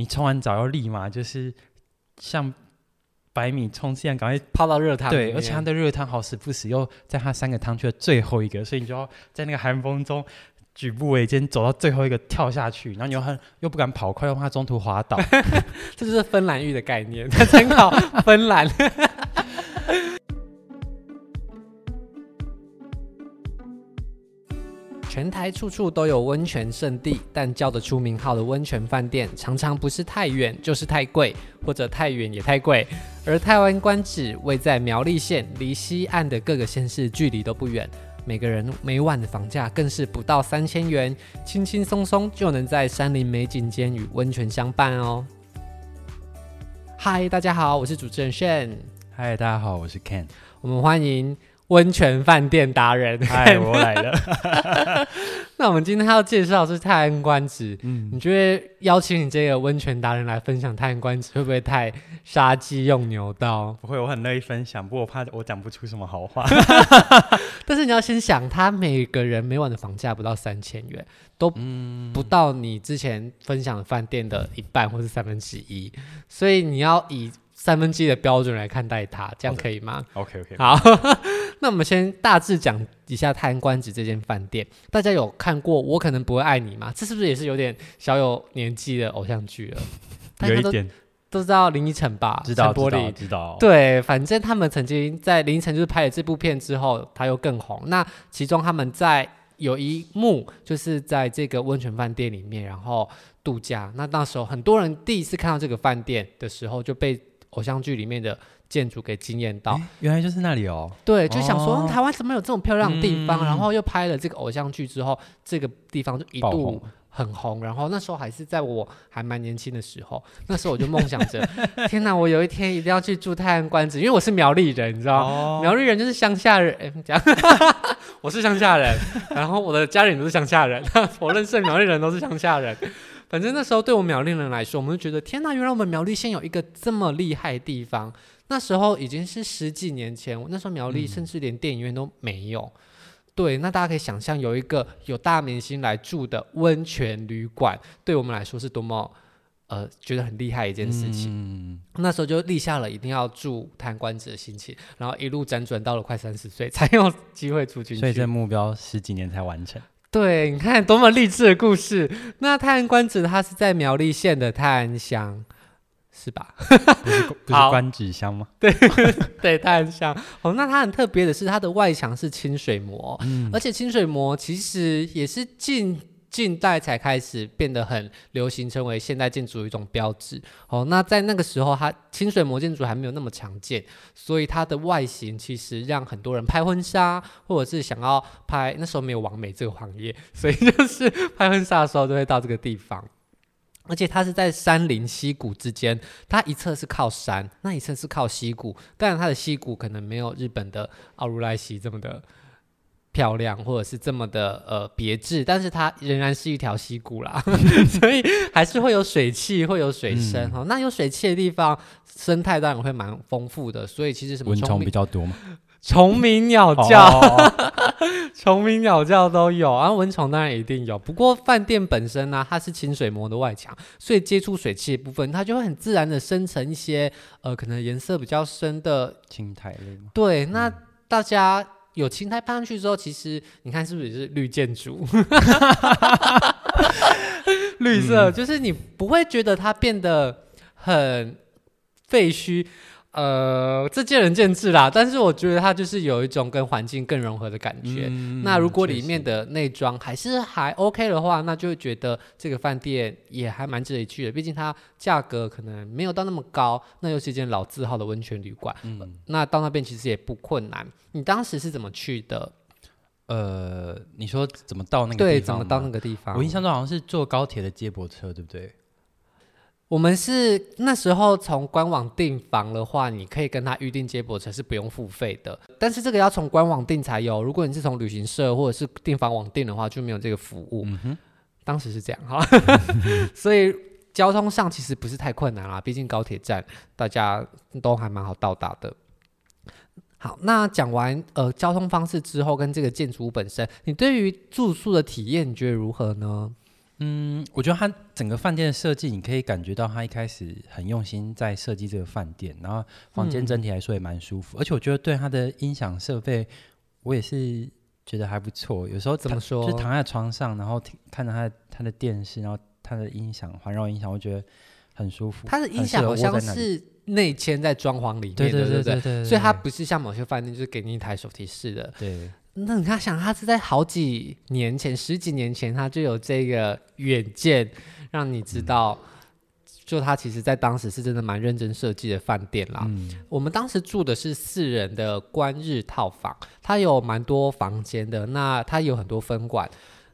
你冲完澡要立马就是像百米冲刺一样，赶快泡到热汤。对，而且它的热汤好死不死又在它三个汤区的最后一个，所以你就要在那个寒风中举步维艰走到最后一个跳下去，然后你又很又不敢跑快，又怕中途滑倒。这就是芬兰浴的概念，参考芬兰。全台处处都有温泉圣地，但叫得出名号的温泉饭店，常常不是太远，就是太贵，或者太远也太贵。而台湾观址位在苗栗县，离西岸的各个县市距离都不远，每个人每晚的房价更是不到三千元，轻轻松松就能在山林美景间与温泉相伴哦。嗨，大家好，我是主持人炫。嗨，大家好，我是 Ken。我们欢迎。温泉饭店达人，嗨，我来了。那我们今天要介绍的是泰安观止。嗯，你觉得邀请你这个温泉达人来分享泰安观止，会不会太杀鸡用牛刀？不会，我很乐意分享。不过我怕我讲不出什么好话。但是你要先想，他每个人每晚的房价不到三千元，都不到你之前分享的饭店的一半或是三分之一，所以你要以。三分之一的标准来看待它，这样可以吗？OK OK。好，那我们先大致讲一下泰安观止这间饭店。大家有看过《我可能不会爱你》吗？这是不是也是有点小有年纪的偶像剧了？有一点，都知道林依晨吧？知道，知道，知道。对，反正他们曾经在林依晨就是拍了这部片之后，他又更红。那其中他们在有一幕就是在这个温泉饭店里面，然后度假。那那时候很多人第一次看到这个饭店的时候，就被偶像剧里面的建筑给惊艳到，原来就是那里哦。对，就想说、哦、台湾怎么有这么漂亮的地方？嗯、然后又拍了这个偶像剧之后，这个地方就一度很红。红然后那时候还是在我还蛮年轻的时候，那时候我就梦想着，天哪，我有一天一定要去住泰安关子，因为我是苗栗人，你知道，哦、苗栗人就是乡下人。讲，我是乡下人，然后我的家人都是乡下人，我认识的苗栗人都是乡下人。反正那时候对我们苗栗人来说，我们就觉得天哪，原来我们苗栗县有一个这么厉害的地方。那时候已经是十几年前，那时候苗栗甚至连电影院都没有。对，那大家可以想象，有一个有大明星来住的温泉旅馆，对我们来说是多么呃觉得很厉害一件事情。嗯、那时候就立下了一定要住泰安观止的心情，然后一路辗转到了快三十岁才有机会住进去。所以这目标十几年才完成。对，你看多么励志的故事。那泰安观止它是在苗栗县的泰安乡，是吧？不是，不是 官子乡吗？对对，泰安乡。哦，那它很特别的是，它的外墙是清水模，嗯、而且清水模其实也是近。近代才开始变得很流行，成为现代建筑的一种标志。哦，那在那个时候，它清水模建筑还没有那么常见，所以它的外形其实让很多人拍婚纱，或者是想要拍，那时候没有网美这个行业，所以就是 拍婚纱的时候都会到这个地方。而且它是在山林溪谷之间，它一侧是靠山，那一侧是靠溪谷，当然它的溪谷可能没有日本的奥入濑溪这么的。漂亮，或者是这么的呃别致，但是它仍然是一条溪谷啦，所以还是会有水汽，会有水声哈、嗯哦。那有水汽的地方，生态当然会蛮丰富的，所以其实什么蚊虫比较多吗？虫鸣鸟叫，虫鸣鸟叫都有啊。蚊虫当然一定有，不过饭店本身呢、啊，它是清水膜的外墙，所以接触水汽的部分，它就会很自然的生成一些呃可能颜色比较深的青苔？对，那大家。有青苔攀上去之后，其实你看是不是也是绿建筑？绿色、嗯、就是你不会觉得它变得很废墟。呃，这见仁见智啦，但是我觉得它就是有一种跟环境更融合的感觉。嗯、那如果里面的内装还是还 OK 的话，那就会觉得这个饭店也还蛮值得一去的。毕竟它价格可能没有到那么高，那又是一间老字号的温泉旅馆。嗯、呃，那到那边其实也不困难。你当时是怎么去的？呃，你说怎么到那个地方？对，怎么到那个地方？我印象中好像是坐高铁的接驳车，对不对？我们是那时候从官网订房的话，你可以跟他预定接驳车是不用付费的，但是这个要从官网订才有。如果你是从旅行社或者是订房网订的话，就没有这个服务。嗯，当时是这样哈，所以交通上其实不是太困难啦，毕竟高铁站大家都还蛮好到达的。好，那讲完呃交通方式之后，跟这个建筑物本身，你对于住宿的体验，你觉得如何呢？嗯，我觉得它整个饭店的设计，你可以感觉到他一开始很用心在设计这个饭店，然后房间整体来说也蛮舒服，嗯、而且我觉得对他的音响设备，我也是觉得还不错。有时候怎么说，就躺在床上，然后看着他的他的电视，然后他的音响环绕音响，我觉得很舒服。他的音响好像是内嵌在装潢里面，对对对对对，所以它不是像某些饭店就是给你一台手提式的。对。那你看，想他是在好几年前、十几年前，他就有这个远见，让你知道，就他其实在当时是真的蛮认真设计的饭店啦。嗯、我们当时住的是四人的观日套房，它有蛮多房间的，那它有很多分馆。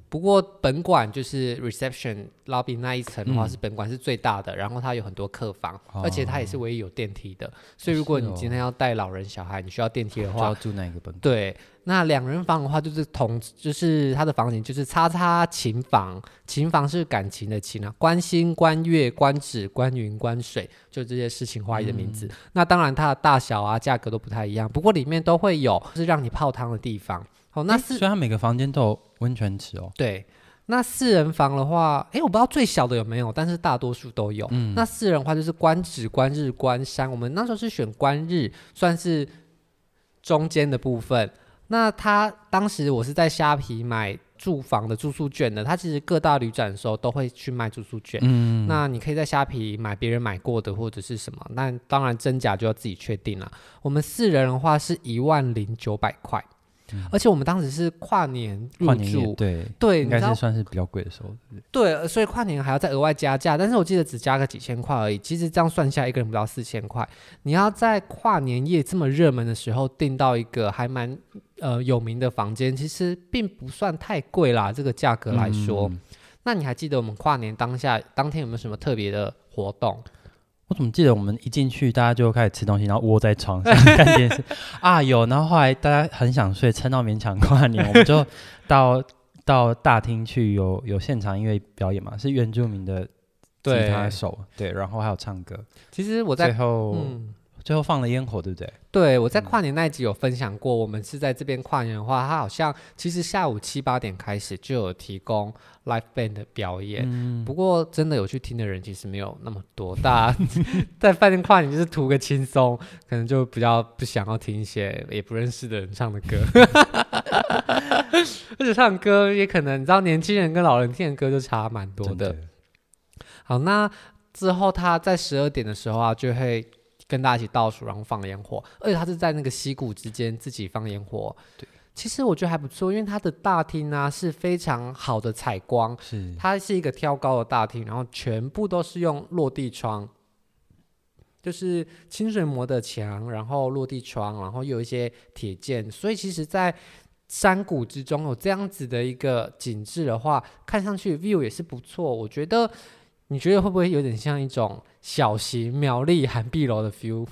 不过本馆就是 reception lobby 那一层的话，是本馆是最大的，嗯、然后它有很多客房，哦、而且它也是唯一有电梯的。所以如果你今天要带老人小孩，你需要电梯的话，就要住那个本馆。对，那两人房的话就是同，就是它的房型就是叉叉琴房，琴房是感情的情啊，观星、观月、观止、观云、观水，就这些诗情画意的名字。嗯、那当然它的大小啊、价格都不太一样，不过里面都会有是让你泡汤的地方。哦，那是所以它每个房间都有温泉池哦。对，那四人房的话，哎，我不知道最小的有没有，但是大多数都有。嗯，那四人的话就是观止、观日、观山。我们那时候是选观日，算是中间的部分。那他当时我是在虾皮买住房的住宿券的，他其实各大旅展的时候都会去卖住宿券。嗯，那你可以在虾皮买别人买过的或者是什么，那当然真假就要自己确定了。我们四人的话是一万零九百块。而且我们当时是跨年入住，对对，应该是算是比较贵的时候。对，所以跨年还要再额外加价，但是我记得只加个几千块而已。其实这样算下来，一个人不到四千块。你要在跨年夜这么热门的时候订到一个还蛮呃有名的房间，其实并不算太贵啦。这个价格来说，嗯、那你还记得我们跨年当下当天有没有什么特别的活动？我怎么记得我们一进去，大家就开始吃东西，然后窝在床上看电视 啊？有，然后后来大家很想睡，撑到勉强跨年，我们就 到到大厅去有，有有现场音乐表演嘛，是原住民的吉他手，对，对，然后还有唱歌。其实我在最后。嗯最后放了烟火，对不对？对，我在跨年那一集有分享过，嗯、我们是在这边跨年的话，它好像其实下午七八点开始就有提供 live band 的表演。嗯、不过真的有去听的人其实没有那么多，大家 在饭店跨年就是图个轻松，可能就比较不想要听一些也不认识的人唱的歌，而且唱歌也可能你知道，年轻人跟老人听的歌就差蛮多的。的好，那之后他在十二点的时候啊，就会。跟大家一起倒数，然后放烟火，而且他是在那个溪谷之间自己放烟火。对，其实我觉得还不错，因为它的大厅呢、啊、是非常好的采光，是它是一个挑高的大厅，然后全部都是用落地窗，就是清水模的墙，然后落地窗，然后有一些铁件，所以其实，在山谷之中有这样子的一个景致的话，看上去 view 也是不错。我觉得。你觉得会不会有点像一种小型苗栗寒碧楼的 feel？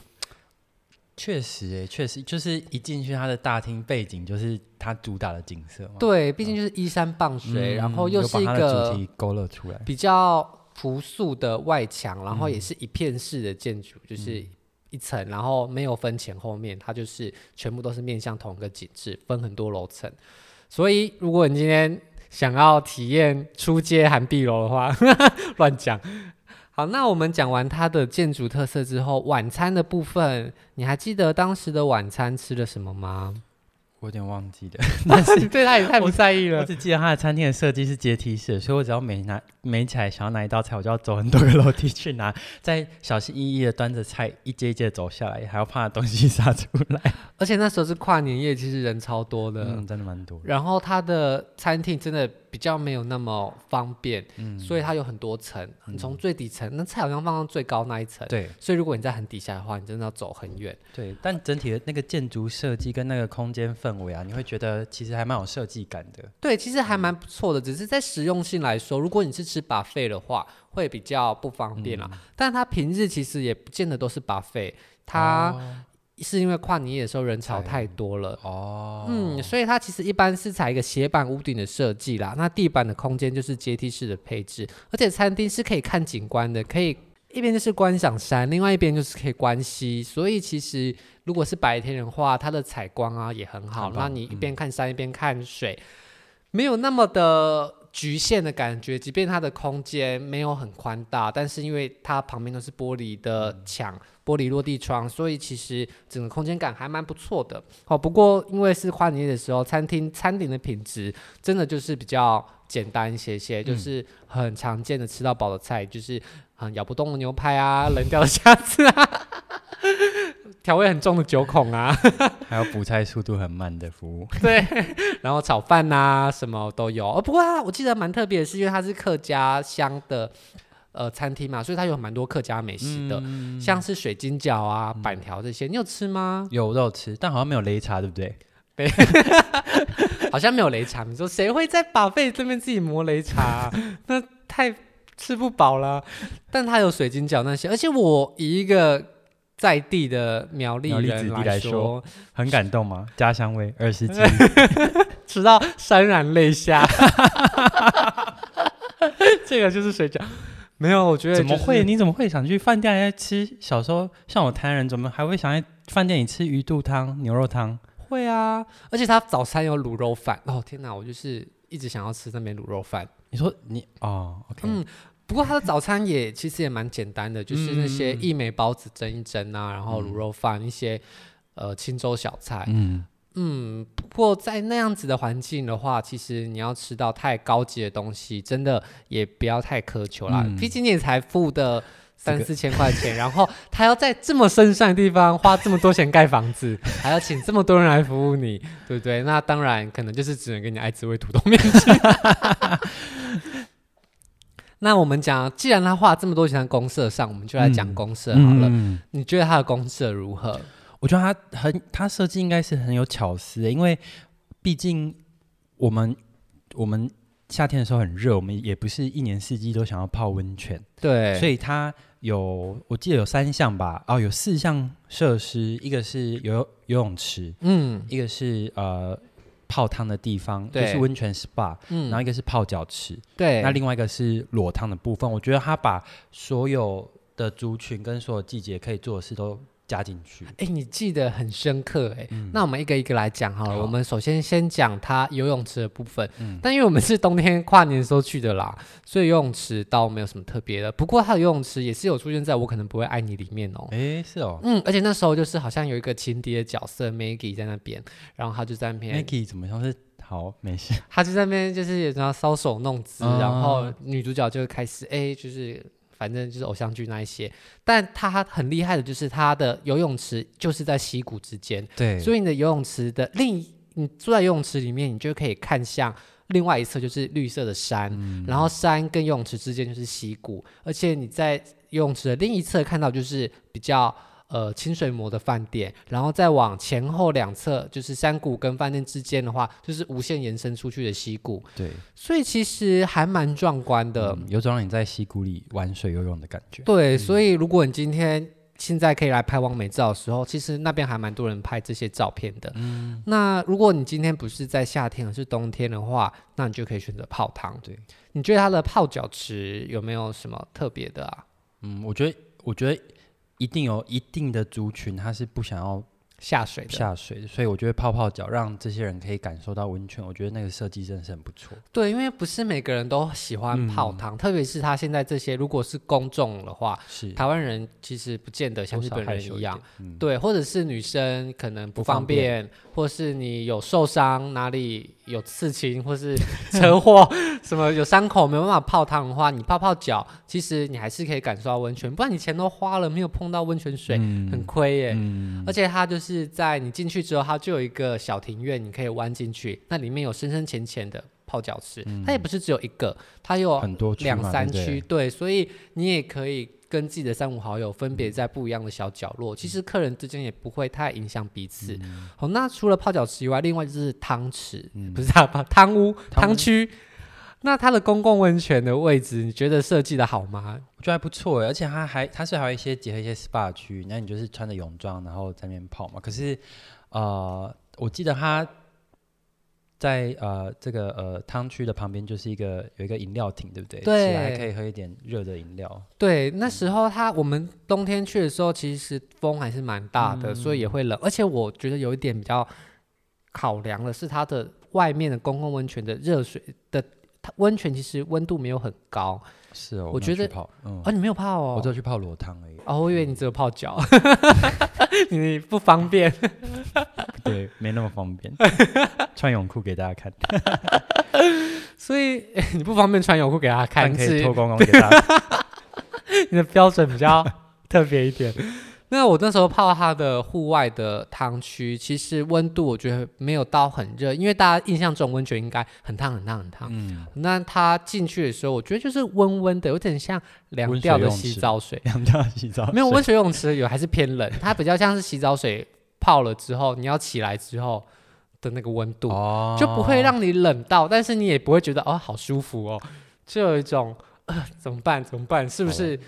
确实，哎，确实，就是一进去，它的大厅背景就是它主打的景色嘛。对，毕竟就是依山傍水，嗯、然后又是一个主题勾勒出来，比较朴素的外墙，然后也是一片式的建筑，嗯、就是一层，然后没有分前后面，它就是全部都是面向同一个景致，分很多楼层。所以，如果你今天想要体验出街涵碧楼的话，乱讲。好，那我们讲完它的建筑特色之后，晚餐的部分，你还记得当时的晚餐吃了什么吗？我有点忘记了，但是 对他也太不在意了。我只记得他的餐厅的设计是阶梯式，所以我只要每拿每起来想要拿一道菜，我就要走很多个楼梯去拿，再小心翼翼的端着菜一阶一阶的走下来，还要怕东西洒出来。而且那时候是跨年夜，其实人超多的，嗯，真的蛮多。然后他的餐厅真的。比较没有那么方便，嗯，所以它有很多层。你从最底层，那菜好像放到最高那一层，对。所以如果你在很底下的话，你真的要走很远。对，但整体的那个建筑设计跟那个空间氛围啊，你会觉得其实还蛮有设计感的。对，其实还蛮不错的，只是在实用性来说，如果你是吃 buffet 的话，会比较不方便啦。嗯，但它平日其实也不见得都是 buffet，它。哦是因为跨年夜的时候人潮太多了哦，嗯，所以它其实一般是采一个斜板屋顶的设计啦。那地板的空间就是阶梯式的配置，而且餐厅是可以看景观的，可以一边就是观赏山，另外一边就是可以观溪。所以其实如果是白天的话，它的采光啊也很好。那你一边看山一边看水，没有那么的局限的感觉，即便它的空间没有很宽大，但是因为它旁边都是玻璃的墙、玻璃落地窗，所以其实整个空间感还蛮不错的。哦，不过因为是跨年夜的时候，餐厅餐点的品质真的就是比较简单一些些，就是很常见的吃到饱的菜，就是很咬不动的牛排啊，冷掉的虾子啊。调味很重的九孔啊，还有补菜速度很慢的服务，对，然后炒饭呐、啊、什么都有。哦，不过啊我记得蛮特别的是，因为它是客家乡的呃餐厅嘛，所以它有蛮多客家美食的，嗯、像是水晶饺啊、板条这些，你有吃吗？有，我都有吃，但好像没有擂茶，对不对？对，好像没有擂茶。你说谁会在 buffet 这边自己磨擂茶、啊？那太吃不饱了。但它有水晶饺那些，而且我以一个。在地的苗栗人来说，很感动吗？家乡味二十几，吃到潸然泪下。这个就是水饺，没有，我觉得、就是、怎么会？你怎么会想去饭店来吃？小时候像我台南人，怎么还会想在饭店里吃鱼肚汤、牛肉汤？会啊，而且他早餐有卤肉饭。哦天哪，我就是一直想要吃那边卤肉饭。你说你哦，OK，嗯。不过他的早餐也其实也蛮简单的，就是那些一美包子蒸一蒸啊，然后卤肉饭一些呃青州小菜。嗯嗯。不过在那样子的环境的话，其实你要吃到太高级的东西，真的也不要太苛求啦。毕竟你也才付的三四千块钱，然后他要在这么深山的地方花这么多钱盖房子，还要请这么多人来服务你，对不对？那当然可能就是只能给你爱滋味土豆面筋。那我们讲，既然他花这么多钱在公社上，我们就来讲公社好了。嗯嗯、你觉得他的公社如何？我觉得他很，他设计应该是很有巧思的，因为毕竟我们我们夏天的时候很热，我们也不是一年四季都想要泡温泉，对，所以他有，我记得有三项吧，哦，有四项设施，一个是游游泳池，嗯，一个是呃。泡汤的地方对就是温泉 SPA，嗯，然后一个是泡脚池，对，那另外一个是裸汤的部分。我觉得他把所有的族群跟所有季节可以做的事都加进去，哎，你记得很深刻，哎，嗯、那我们一个一个来讲好了。好，我们首先先讲它游泳池的部分，嗯，但因为我们是冬天跨年的时候去的啦，所以游泳池倒没有什么特别的。不过它的游泳池也是有出现在我可能不会爱你里面哦，哎，是哦，嗯，而且那时候就是好像有一个情敌的角色 Maggie 在那边，然后他就在那边，Maggie 怎么像是好没事，他就在那边就是也然后搔首弄姿，嗯、然后女主角就开始哎就是。反正就是偶像剧那一些，但它很厉害的，就是它的游泳池就是在溪谷之间，对，所以你的游泳池的另一，你坐在游泳池里面，你就可以看向另外一侧就是绿色的山，嗯、然后山跟游泳池之间就是溪谷，而且你在游泳池的另一侧看到就是比较。呃，清水模的饭店，然后再往前后两侧，就是山谷跟饭店之间的话，就是无限延伸出去的溪谷。对，所以其实还蛮壮观的，嗯、有种让你在溪谷里玩水游泳的感觉。对，嗯、所以如果你今天现在可以来拍完美照的时候，其实那边还蛮多人拍这些照片的。嗯，那如果你今天不是在夏天，而是冬天的话，那你就可以选择泡汤。对，你觉得它的泡脚池有没有什么特别的啊？嗯，我觉得，我觉得。一定有一定的族群，他是不想要下水的。下水的，所以我觉得泡泡脚让这些人可以感受到温泉，我觉得那个设计真的是很不错。对，因为不是每个人都喜欢泡汤，嗯、特别是他现在这些，如果是公众的话，是。台湾人其实不见得像日本人一样，嗯、对，或者是女生可能不方便，方便。或是你有受伤哪里。有刺青或是 车祸，什么有伤口没办法泡汤的话，你泡泡脚，其实你还是可以感受到温泉。不然你钱都花了，没有碰到温泉水，嗯、很亏耶。嗯、而且它就是在你进去之后，它就有一个小庭院，你可以弯进去，那里面有深深浅浅的泡脚池。嗯、它也不是只有一个，它有很多两三区，对，所以你也可以。跟自己的三五好友分别在不一样的小角落，其实客人之间也不会太影响彼此。嗯、好，那除了泡脚池以外，另外就是汤池，嗯、不是汤汤屋汤区。那它的公共温泉的位置，你觉得设计的好吗？我觉得还不错，而且它还它是还有一些结合一些 SPA 区，那你就是穿着泳装然后在那边泡嘛。可是呃，我记得它。在呃这个呃汤区的旁边就是一个有一个饮料亭，对不对？对，起来还可以喝一点热的饮料。对，那时候它我们冬天去的时候，其实风还是蛮大的，嗯、所以也会冷。而且我觉得有一点比较考量的是，它的外面的公共温泉的热水的它温泉其实温度没有很高。是哦，我觉得泡，嗯，啊，你没有泡哦，我只有去泡裸汤而已。哦，我以为你只有泡脚，你不方便。对，没那么方便，穿泳裤给大家看。所以你不方便穿泳裤给大家看，可以脱光光给大家看。你的标准比较特别一点。那我那时候泡它的户外的汤区，其实温度我觉得没有到很热，因为大家印象中温泉应该很烫很烫很烫。嗯。那它进去的时候，我觉得就是温温的，有点像凉掉的洗澡水。凉掉洗澡水。没有温水泳池有还是偏冷，它比较像是洗澡水泡了之后，你要起来之后的那个温度，哦、就不会让你冷到，但是你也不会觉得哦好舒服哦，就有一种呃怎么办怎么办，是不是？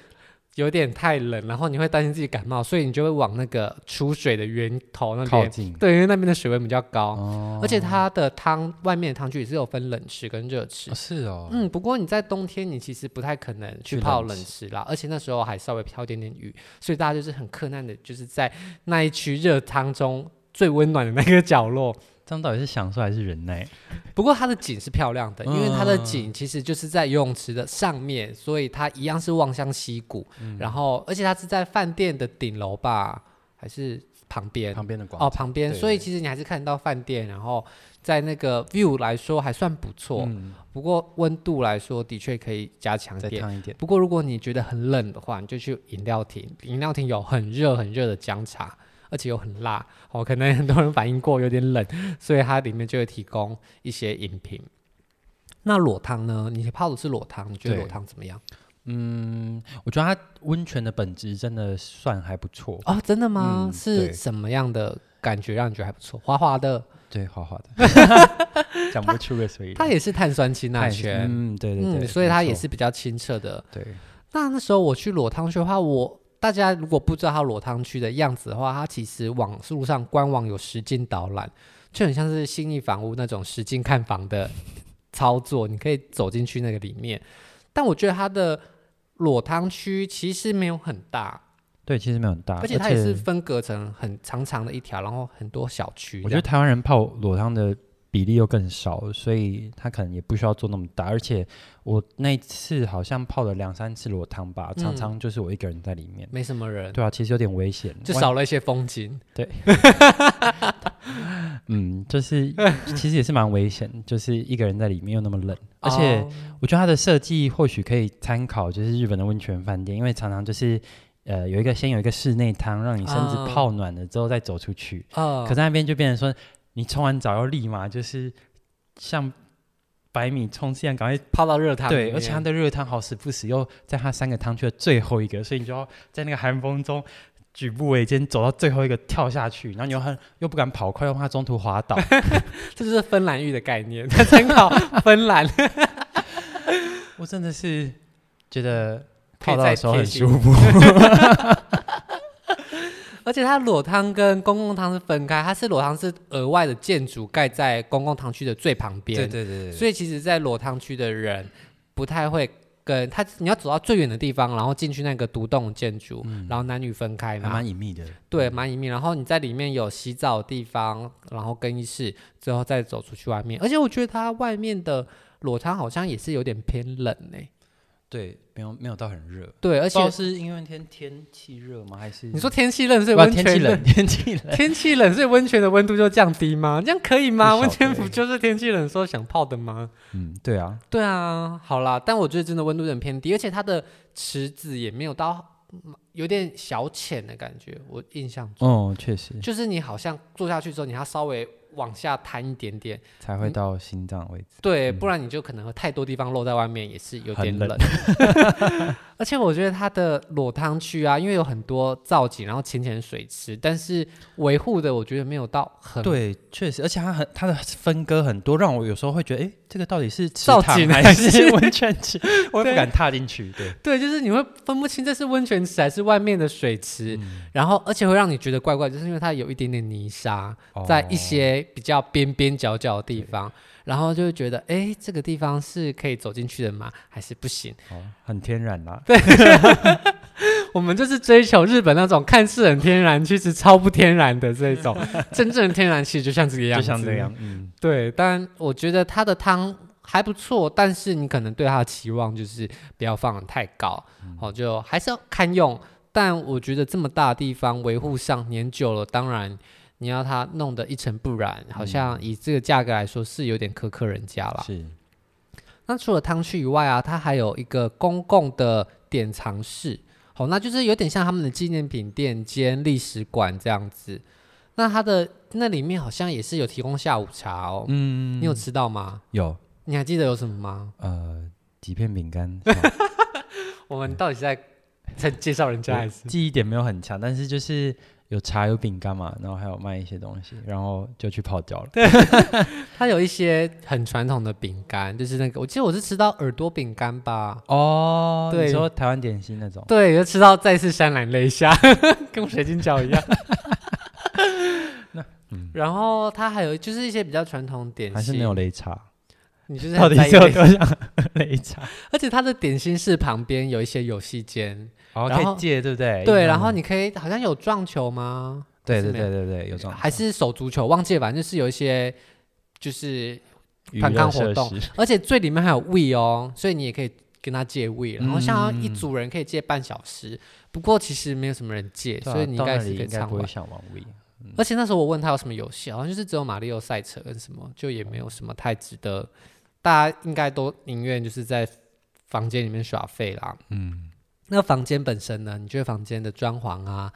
有点太冷，然后你会担心自己感冒，所以你就会往那个出水的源头那边靠近。对，因为那边的水温比较高，哦、而且它的汤外面的汤区也是有分冷池跟热池。哦是哦。嗯，不过你在冬天，你其实不太可能去泡冷池啦，而且那时候还稍微飘点点雨，所以大家就是很克难的，就是在那一区热汤中最温暖的那个角落。这样到底是享受还是忍耐？不过它的景是漂亮的，因为它的景其实就是在游泳池的上面，所以它一样是望向溪谷。嗯、然后，而且它是在饭店的顶楼吧，还是旁边？旁边的广哦，旁边。所以其实你还是看得到饭店，然后在那个 view 来说还算不错。嗯、不过温度来说的确可以加强一点。一点。不过如果你觉得很冷的话，你就去饮料亭。饮料亭有很热很热的姜茶。而且又很辣，哦，可能很多人反应过有点冷，所以它里面就会提供一些饮品。那裸汤呢？你泡的是裸汤，你觉得裸汤怎么样？嗯，我觉得它温泉的本质真的算还不错哦。真的吗？嗯、是什么样的感觉让你觉得还不错？滑滑的，对，滑滑的，讲不出个所以。它也是碳酸氢钠泉，嗯，对对对，嗯、所以它也是比较清澈的。对。那那时候我去裸汤去的话，我。大家如果不知道它裸汤区的样子的话，它其实网路上官网有实景导览，就很像是新义房屋那种实景看房的操作，你可以走进去那个里面。但我觉得它的裸汤区其实没有很大，对，其实没有很大，而且它也是分隔成很长长的一条，然后很多小区。我觉得台湾人泡裸汤的比例又更少，所以他可能也不需要做那么大。而且我那次好像泡了两三次裸汤吧，嗯、常常就是我一个人在里面，没什么人。对啊，其实有点危险，就少了一些风景。对，嗯，就是 其实也是蛮危险，就是一个人在里面又那么冷。而且我觉得它的设计或许可以参考，就是日本的温泉饭店，因为常常就是呃有一个先有一个室内汤，让你身子泡暖了之后再走出去。哦、可是那边就变成说。你冲完澡要立马就是像百米冲刺一样，赶快泡到热汤。对，而且它的热汤好死不死又在它三个汤区的最后一个，所以你就要在那个寒风中举步维艰走到最后一个跳下去，然后你又很又不敢跑快，又怕中途滑倒。这就是芬兰浴的概念，参考芬兰。我真的是觉得泡到的时候很舒服。而且它裸汤跟公共汤是分开，它是裸汤是额外的建筑盖在公共汤区的最旁边。对对对，对。所以其实，在裸汤区的人不太会跟他，你要走到最远的地方，然后进去那个独栋建筑，嗯、然后男女分开蛮隐秘的。对，蛮隐秘。然后你在里面有洗澡的地方，然后更衣室，最后再走出去外面。而且我觉得它外面的裸汤好像也是有点偏冷呢、欸。对，没有没有到很热。对，而且是因为天天气热吗？还是你说天气冷，所以温泉天气冷？天气冷，天气冷，所以温泉的温度就降低吗？这样可以吗？温泉不就是天气冷的时候想泡的吗？嗯，对啊，对啊。好啦，但我觉得真的温度有点偏低，而且它的池子也没有到有点小浅的感觉。我印象中，哦，确实，就是你好像坐下去之后，你要稍微。往下摊一点点，才会到心脏位置。对，嗯、不然你就可能会太多地方露在外面，也是有点冷。冷 而且我觉得它的裸汤区啊，因为有很多造景，然后浅浅水池，但是维护的我觉得没有到很。对，确实，而且它很它的分割很多，让我有时候会觉得，哎，这个到底是造景还是 温泉池？我也不敢踏进去。对，对，就是你会分不清这是温泉池还是外面的水池，嗯、然后而且会让你觉得怪怪，就是因为它有一点点泥沙在一些。比较边边角角的地方，然后就会觉得，哎，这个地方是可以走进去的吗？还是不行？哦，很天然啦。对，我们就是追求日本那种看似很天然，其实超不天然的这种 真正的天然气，就像这个样子，就像这样。嗯，对。但我觉得它的汤还不错，但是你可能对它的期望就是不要放得太高，嗯、哦，就还是要堪用。但我觉得这么大的地方维护上年久了，当然你要他弄得一尘不染，好像以这个价格来说是有点苛刻人家了。是。那除了汤区以外啊，它还有一个公共的典藏室，好，那就是有点像他们的纪念品店兼历史馆这样子。那它的那里面好像也是有提供下午茶哦。嗯，你有吃到吗？有。你还记得有什么吗？呃，几片饼干。我们到底是在？在介绍人家还是记忆点没有很强，但是就是有茶有饼干嘛，然后还有卖一些东西，然后就去泡脚了。对，它有一些很传统的饼干，就是那个我记得我是吃到耳朵饼干吧。哦，对，你说台湾点心那种。对，就吃到再次潸然泪下，跟水晶饺一样。那嗯，然后它还有就是一些比较传统点心，还是没有擂茶。你就是到底是有多想擂茶？而且它的点心室旁边有一些游戏间。哦，可以借，对不对？对，然后你可以好像有撞球吗？对对对对对，有撞球，还是手足球？忘记了，反正就是有一些就是团康活动，而且最里面还有 Wii 哦，所以你也可以跟他借 Wii，然后像一组人可以借半小时，不过其实没有什么人借，所以你应该是应该不会想玩。而且那时候我问他有什么游戏，好像就是只有马里奥赛车跟什么，就也没有什么太值得，大家应该都宁愿就是在房间里面耍废啦。嗯。那房间本身呢？你觉得房间的装潢啊，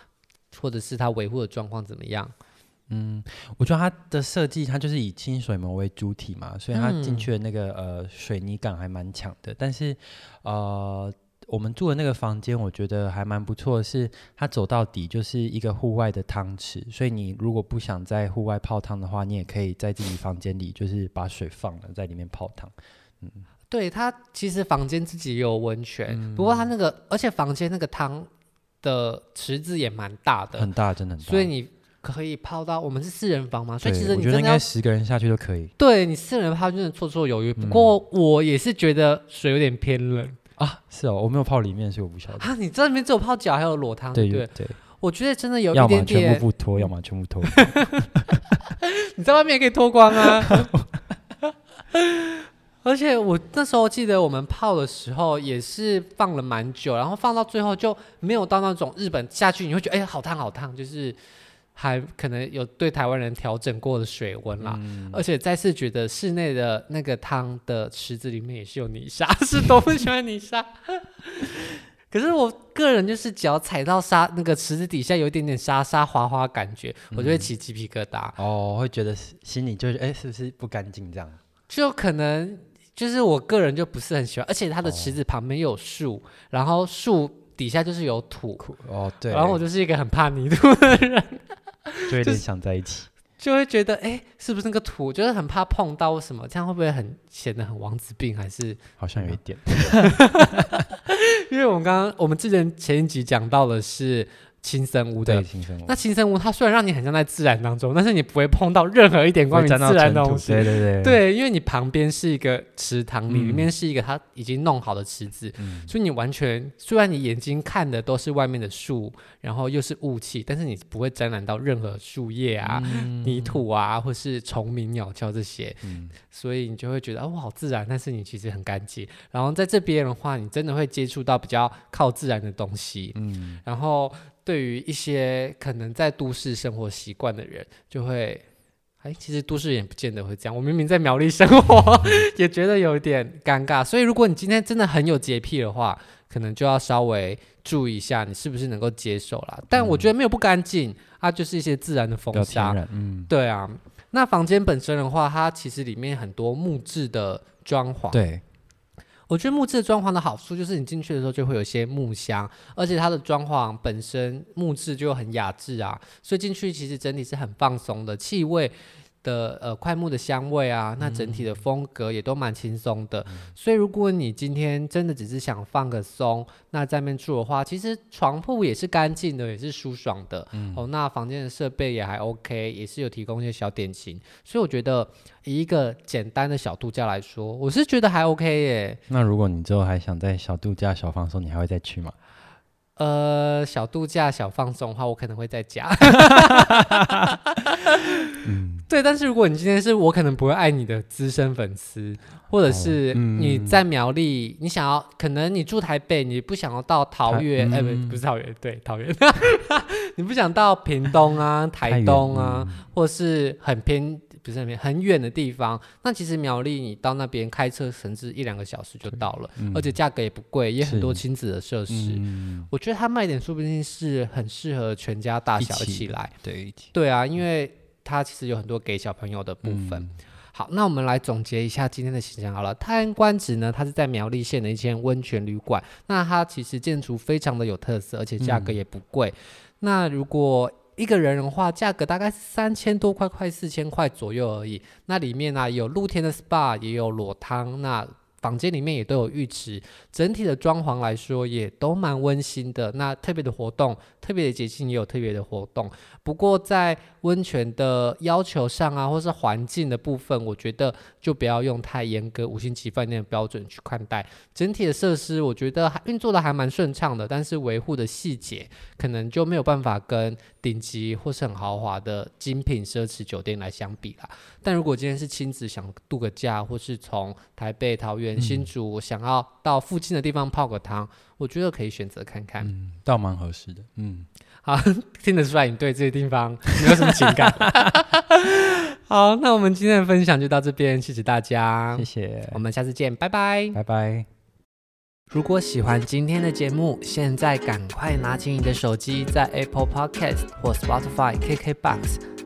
或者是它维护的状况怎么样？嗯，我觉得它的设计，它就是以清水模为主体嘛，所以它进去的那个、嗯、呃水泥感还蛮强的。但是呃，我们住的那个房间，我觉得还蛮不错是，它走到底就是一个户外的汤池，所以你如果不想在户外泡汤的话，你也可以在自己房间里，就是把水放了，在里面泡汤。嗯。对，它其实房间自己也有温泉，嗯、不过它那个，而且房间那个汤的池子也蛮大的，很大，真的很大。所以你可以泡到，我们是四人房嘛，所以其实你觉得应该十个人下去都可以。对，你四人泡真的绰绰有余，不过我也是觉得水有点偏冷啊。是哦，我没有泡里面，所以我不晓得。啊，你这里面只有泡脚，还有裸汤，对对对。我觉得真的有一点点，要么全部不脱，要么全部脱。你在外面也可以脱光啊。而且我那时候记得我们泡的时候也是放了蛮久，然后放到最后就没有到那种日本下去你会觉得哎、欸、好烫好烫，就是还可能有对台湾人调整过的水温啦。嗯、而且再次觉得室内的那个汤的池子里面也是有泥沙，是多么喜欢泥沙。可是我个人就是只要踩到沙那个池子底下有一点点沙沙滑滑感觉，嗯、我就会起鸡皮疙瘩。哦，会觉得心里就是哎、欸、是不是不干净这样？就可能。就是我个人就不是很喜欢，而且它的池子旁边有树，哦、然后树底下就是有土。哦，对。然后我就是一个很怕泥土的人，就有点想在一起，就会觉得哎、欸，是不是那个土，就是很怕碰到什么，这样会不会很显得很王子病？还是好像有一点，因为我们刚刚我们之前前一集讲到的是。青森屋的，那轻生屋它虽然让你很像在自然当中，但是你不会碰到任何一点关于自然的东西。对对对，对，因为你旁边是一个池塘，里、面是一个它已经弄好的池子，嗯、所以你完全虽然你眼睛看的都是外面的树，然后又是雾气，但是你不会沾染到任何树叶啊、嗯、泥土啊，或是虫鸣鸟叫这些，嗯、所以你就会觉得哦，好自然，但是你其实很干净。然后在这边的话，你真的会接触到比较靠自然的东西，嗯，然后。对于一些可能在都市生活习惯的人，就会，哎，其实都市人也不见得会这样。我明明在苗栗生活，也觉得有点尴尬。所以，如果你今天真的很有洁癖的话，可能就要稍微注意一下，你是不是能够接受啦。但我觉得没有不干净，它就是一些自然的风沙。嗯，对啊。那房间本身的话，它其实里面很多木质的装潢。对。我觉得木质装潢的好处就是你进去的时候就会有些木香，而且它的装潢本身木质就很雅致啊，所以进去其实整体是很放松的，气味。的呃快木的香味啊，那整体的风格也都蛮轻松的。嗯、所以如果你今天真的只是想放个松，那在那边住的话，其实床铺也是干净的，也是舒爽的。嗯、哦，那房间的设备也还 OK，也是有提供一些小点心。所以我觉得以一个简单的小度假来说，我是觉得还 OK 耶。那如果你之后还想在小度假小放松，你还会再去吗？呃，小度假小放松的话，我可能会在家。嗯。对，但是如果你今天是我可能不会爱你的资深粉丝，或者是你在苗栗，你想要可能你住台北，你不想要到桃园，哎，不不是桃园，对，桃园，你不想到屏东啊、台东啊，或是很偏。不是那边很远的地方，那其实苗栗你到那边开车甚至一两个小时就到了，嗯、而且价格也不贵，也很多亲子的设施。嗯、我觉得它卖点说不定是很适合全家大小一起来。起对，对啊，因为它其实有很多给小朋友的部分。嗯、好，那我们来总结一下今天的行程好了。泰安观止呢，它是在苗栗县的一间温泉旅馆，那它其实建筑非常的有特色，而且价格也不贵。嗯、那如果一个人的话，价格大概三千多块，快四千块左右而已。那里面呢、有露天的 SPA，也有裸汤。那房间里面也都有浴池，整体的装潢来说也都蛮温馨的。那特别的活动，特别的节庆也有特别的活动。不过在温泉的要求上啊，或是环境的部分，我觉得就不要用太严格五星级饭店的标准去看待。整体的设施，我觉得运作的还蛮顺畅的，但是维护的细节可能就没有办法跟顶级或是很豪华的精品奢侈酒店来相比啦。但如果今天是亲子想度个假，或是从台北、桃园、新竹想要到附近的地方泡个汤，我觉得可以选择看看，嗯，倒蛮合适的，嗯。好，听得出来你对这些地方没有什么情感。好，那我们今天的分享就到这边，谢谢大家，谢谢，我们下次见，拜拜，拜拜。如果喜欢今天的节目，现在赶快拿起你的手机，在 Apple Podcast 或 Spotify、KKBox